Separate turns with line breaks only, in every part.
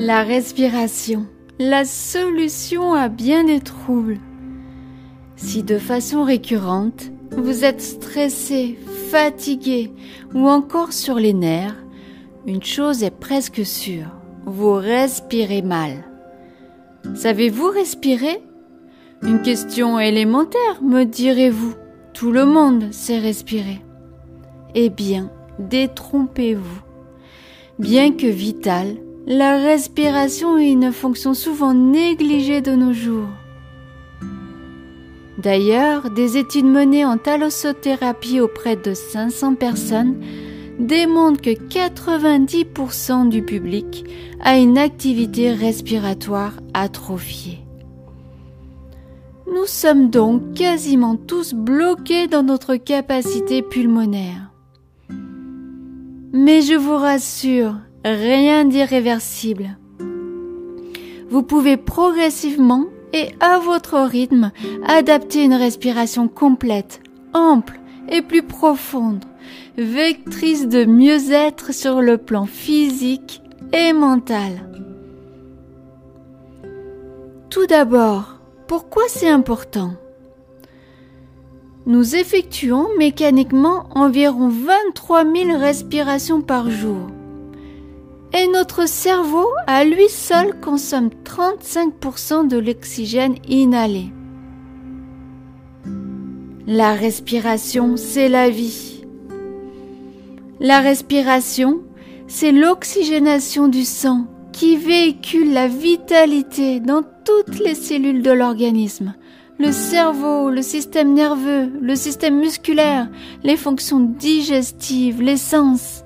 La respiration, la solution à bien des troubles. Si de façon récurrente, vous êtes stressé, fatigué ou encore sur les nerfs, une chose est presque sûre, vous respirez mal. Savez-vous respirer? Une question élémentaire, me direz-vous. Tout le monde sait respirer. Eh bien, détrompez-vous. Bien que vitale, la respiration est une fonction souvent négligée de nos jours. D'ailleurs, des études menées en thalassothérapie auprès de 500 personnes démontrent que 90% du public a une activité respiratoire atrophiée. Nous sommes donc quasiment tous bloqués dans notre capacité pulmonaire. Mais je vous rassure, rien d'irréversible. Vous pouvez progressivement et à votre rythme adapter une respiration complète, ample et plus profonde, vectrice de mieux-être sur le plan physique et mental. Tout d'abord, pourquoi c'est important? Nous effectuons mécaniquement environ 23 000 respirations par jour et notre cerveau à lui seul consomme 35% de l'oxygène inhalé. La respiration, c'est la vie. La respiration, c'est l'oxygénation du sang qui véhicule la vitalité dans toutes les cellules de l'organisme. Le cerveau, le système nerveux, le système musculaire, les fonctions digestives, les sens.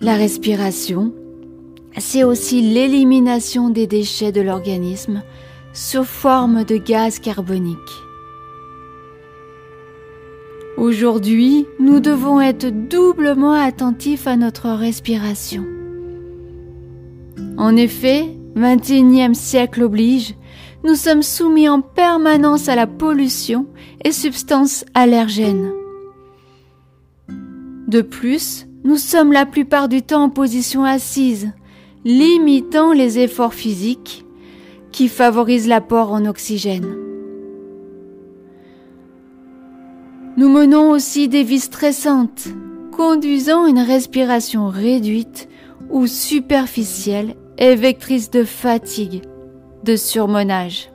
La respiration, c'est aussi l'élimination des déchets de l'organisme sous forme de gaz carbonique. Aujourd'hui, nous devons être doublement attentifs à notre respiration. En effet, 21e siècle oblige, nous sommes soumis en permanence à la pollution et substances allergènes. De plus, nous sommes la plupart du temps en position assise, limitant les efforts physiques qui favorisent l'apport en oxygène. Nous menons aussi des vies stressantes, conduisant une respiration réduite ou superficielle et vectrice de fatigue, de surmenage.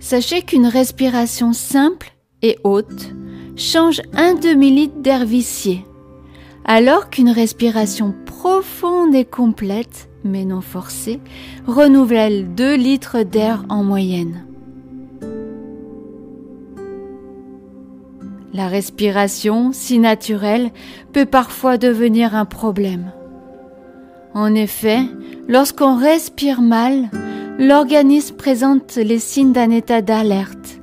Sachez qu'une respiration simple et haute change un demi-litre d'air vicié, alors qu'une respiration profonde et complète, mais non forcée, renouvelle 2 litres d'air en moyenne. La respiration, si naturelle, peut parfois devenir un problème. En effet, lorsqu'on respire mal, l'organisme présente les signes d'un état d'alerte.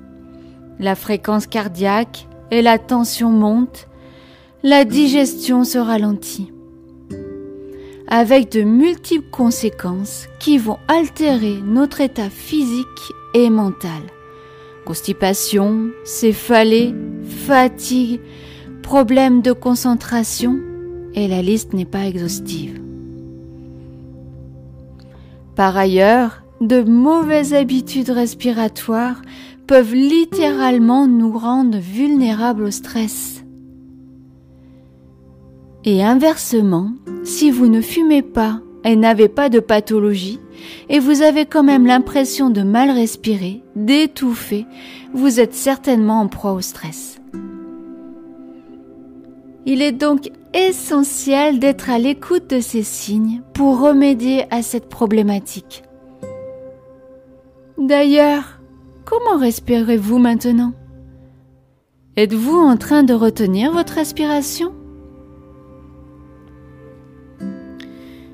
La fréquence cardiaque, et la tension monte, la digestion se ralentit, avec de multiples conséquences qui vont altérer notre état physique et mental. Constipation, céphalée, fatigue, problèmes de concentration, et la liste n'est pas exhaustive. Par ailleurs, de mauvaises habitudes respiratoires peuvent littéralement nous rendre vulnérables au stress. Et inversement, si vous ne fumez pas et n'avez pas de pathologie, et vous avez quand même l'impression de mal respirer, d'étouffer, vous êtes certainement en proie au stress. Il est donc essentiel d'être à l'écoute de ces signes pour remédier à cette problématique. D'ailleurs, Comment respirez-vous maintenant? Êtes-vous en train de retenir votre respiration?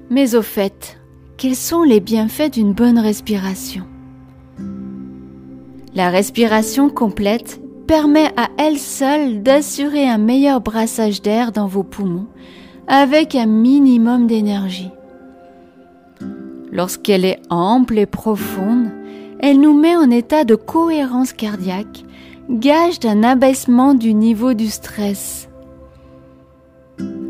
Mais au fait, quels sont les bienfaits d'une bonne respiration? La respiration complète permet à elle seule d'assurer un meilleur brassage d'air dans vos poumons avec un minimum d'énergie. Lorsqu'elle est ample et profonde, elle nous met en état de cohérence cardiaque, gage d'un abaissement du niveau du stress.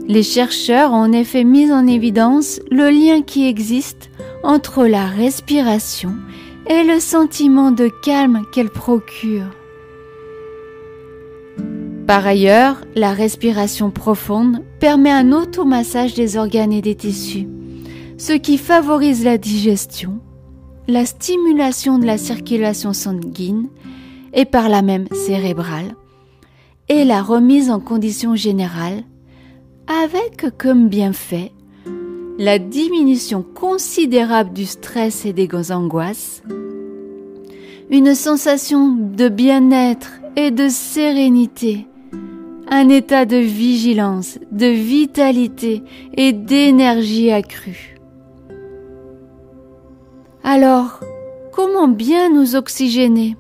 Les chercheurs ont en effet mis en évidence le lien qui existe entre la respiration et le sentiment de calme qu'elle procure. Par ailleurs, la respiration profonde permet un automassage des organes et des tissus, ce qui favorise la digestion, la stimulation de la circulation sanguine et par là même cérébrale, et la remise en condition générale, avec comme bienfait la diminution considérable du stress et des angoisses, une sensation de bien-être et de sérénité, un état de vigilance, de vitalité et d'énergie accrue. Alors, comment bien nous oxygéner?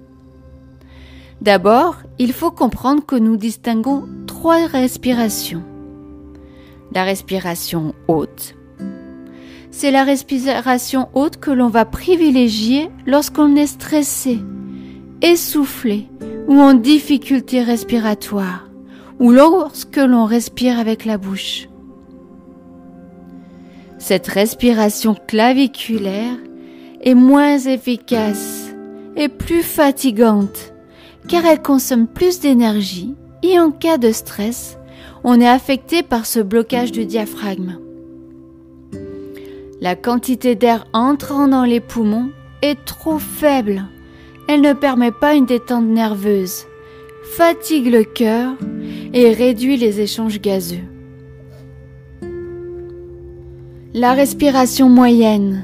D'abord, il faut comprendre que nous distinguons trois respirations. La respiration haute. C'est la respiration haute que l'on va privilégier lorsqu'on est stressé, essoufflé ou en difficulté respiratoire, ou lorsque l'on respire avec la bouche. Cette respiration claviculaire est moins efficace et plus fatigante car elle consomme plus d'énergie et en cas de stress, on est affecté par ce blocage du diaphragme. La quantité d'air entrant dans les poumons est trop faible. Elle ne permet pas une détente nerveuse, fatigue le cœur et réduit les échanges gazeux. La respiration moyenne.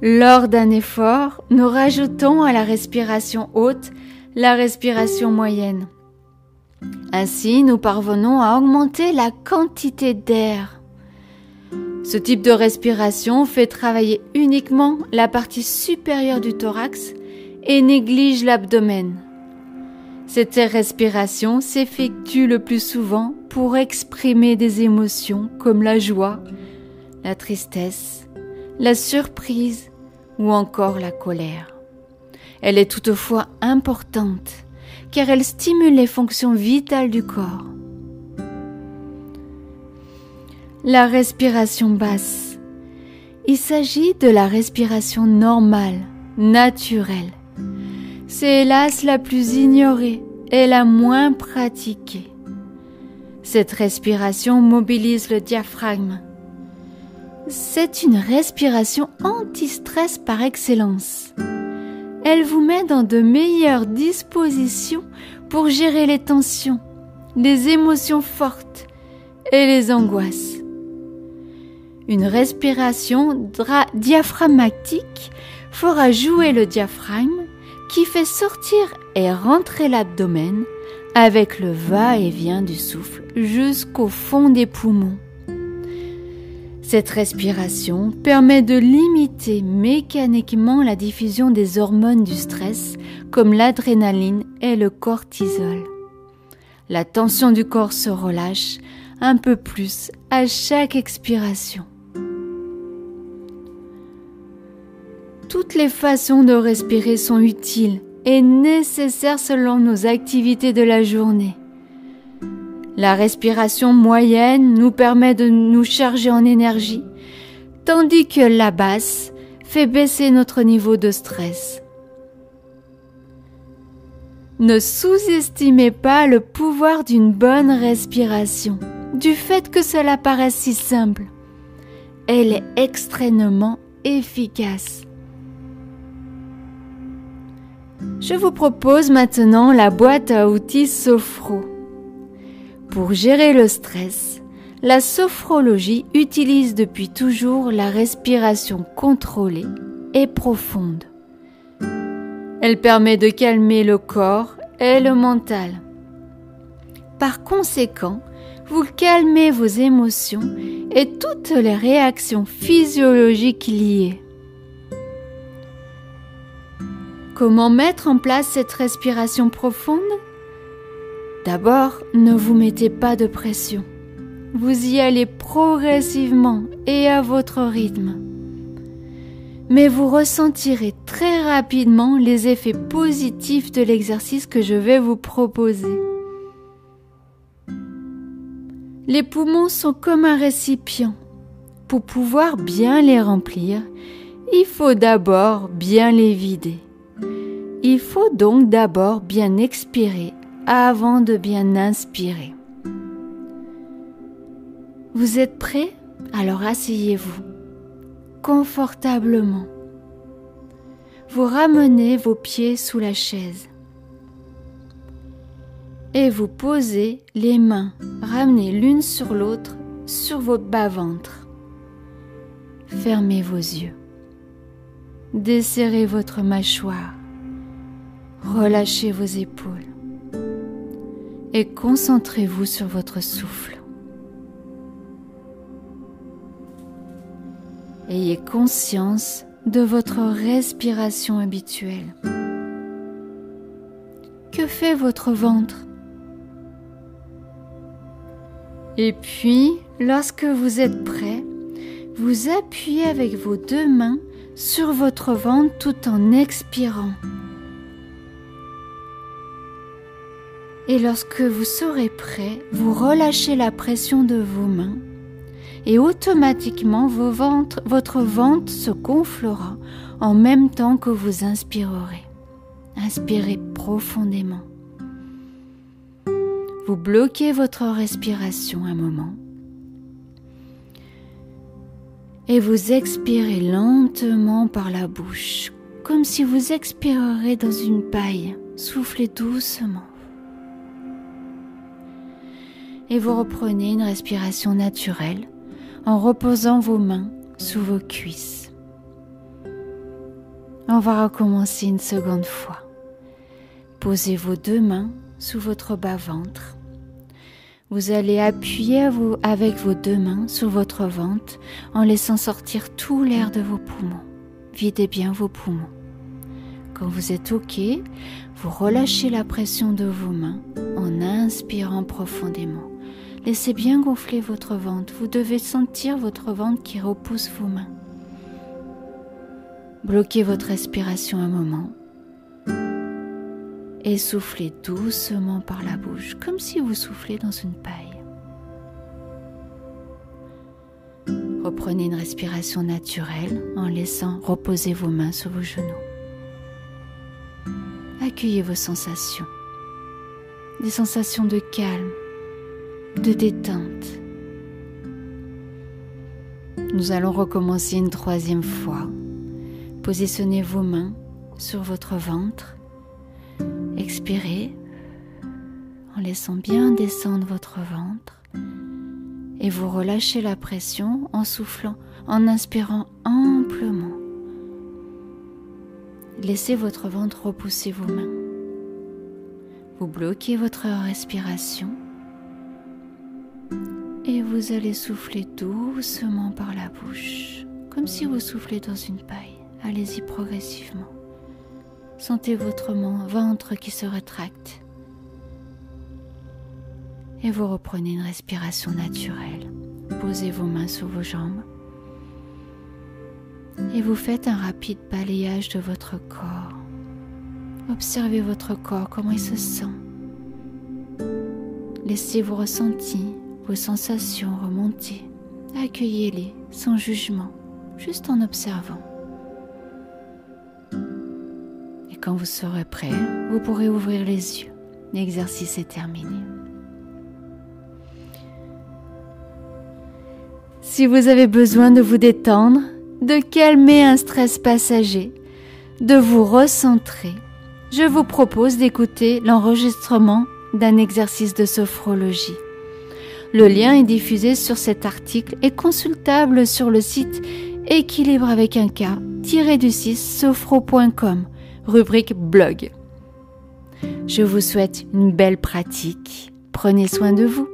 Lors d'un effort, nous rajoutons à la respiration haute la respiration moyenne. Ainsi, nous parvenons à augmenter la quantité d'air. Ce type de respiration fait travailler uniquement la partie supérieure du thorax et néglige l'abdomen. Cette respiration s'effectue le plus souvent pour exprimer des émotions comme la joie, la tristesse, la surprise ou encore la colère. Elle est toutefois importante car elle stimule les fonctions vitales du corps. La respiration basse. Il s'agit de la respiration normale, naturelle. C'est hélas la plus ignorée et la moins pratiquée. Cette respiration mobilise le diaphragme. C'est une respiration anti-stress par excellence elle vous met dans de meilleures dispositions pour gérer les tensions, les émotions fortes et les angoisses. Une respiration diaphragmatique fera jouer le diaphragme qui fait sortir et rentrer l'abdomen avec le va-et-vient du souffle jusqu'au fond des poumons. Cette respiration permet de limiter mécaniquement la diffusion des hormones du stress comme l'adrénaline et le cortisol. La tension du corps se relâche un peu plus à chaque expiration. Toutes les façons de respirer sont utiles et nécessaires selon nos activités de la journée. La respiration moyenne nous permet de nous charger en énergie, tandis que la basse fait baisser notre niveau de stress. Ne sous-estimez pas le pouvoir d'une bonne respiration, du fait que cela paraisse si simple. Elle est extrêmement efficace. Je vous propose maintenant la boîte à outils Sophro. Pour gérer le stress, la sophrologie utilise depuis toujours la respiration contrôlée et profonde. Elle permet de calmer le corps et le mental. Par conséquent, vous calmez vos émotions et toutes les réactions physiologiques liées. Comment mettre en place cette respiration profonde? D'abord, ne vous mettez pas de pression. Vous y allez progressivement et à votre rythme. Mais vous ressentirez très rapidement les effets positifs de l'exercice que je vais vous proposer. Les poumons sont comme un récipient. Pour pouvoir bien les remplir, il faut d'abord bien les vider. Il faut donc d'abord bien expirer avant de bien inspirer. Vous êtes prêt Alors asseyez-vous confortablement. Vous ramenez vos pieds sous la chaise et vous posez les mains ramenées l'une sur l'autre sur votre bas-ventre. Fermez vos yeux. Desserrez votre mâchoire. Relâchez vos épaules. Et concentrez-vous sur votre souffle. Ayez conscience de votre respiration habituelle. Que fait votre ventre? Et puis, lorsque vous êtes prêt, vous appuyez avec vos deux mains sur votre ventre tout en expirant. Et lorsque vous serez prêt, vous relâchez la pression de vos mains et automatiquement votre ventre se gonflera en même temps que vous inspirerez. Inspirez profondément. Vous bloquez votre respiration un moment et vous expirez lentement par la bouche, comme si vous expirerez dans une paille. Soufflez doucement. Et vous reprenez une respiration naturelle en reposant vos mains sous vos cuisses. On va recommencer une seconde fois. Posez vos deux mains sous votre bas-ventre vous allez appuyer avec vos deux mains sur votre ventre en laissant sortir tout l'air de vos poumons. Videz bien vos poumons. Quand vous êtes OK, vous relâchez la pression de vos mains en inspirant profondément. Laissez bien gonfler votre ventre. Vous devez sentir votre ventre qui repousse vos mains. Bloquez votre respiration un moment et soufflez doucement par la bouche, comme si vous soufflez dans une paille. Reprenez une respiration naturelle en laissant reposer vos mains sur vos genoux. Accueillez vos sensations, des sensations de calme, de détente. Nous allons recommencer une troisième fois. Positionnez vos mains sur votre ventre Expirez en laissant bien descendre votre ventre et vous relâchez la pression en soufflant, en inspirant amplement. Laissez votre ventre repousser vos mains. Vous bloquez votre respiration et vous allez souffler doucement par la bouche, comme si vous soufflez dans une paille. Allez-y progressivement. Sentez votre ventre qui se rétracte. Et vous reprenez une respiration naturelle. Posez vos mains sur vos jambes. Et vous faites un rapide balayage de votre corps. Observez votre corps, comment il se sent. Laissez vos ressentis, sensations remonter. Accueillez-les sans jugement, juste en observant. quand vous serez prêt, vous pourrez ouvrir les yeux. L'exercice est terminé. Si vous avez besoin de vous détendre, de calmer un stress passager, de vous recentrer, je vous propose d'écouter l'enregistrement d'un exercice de sophrologie. Le lien est diffusé sur cet article et consultable sur le site équilibre avec un k-du 6 sophro.com rubrique blog. Je vous souhaite une belle pratique. Prenez soin de vous.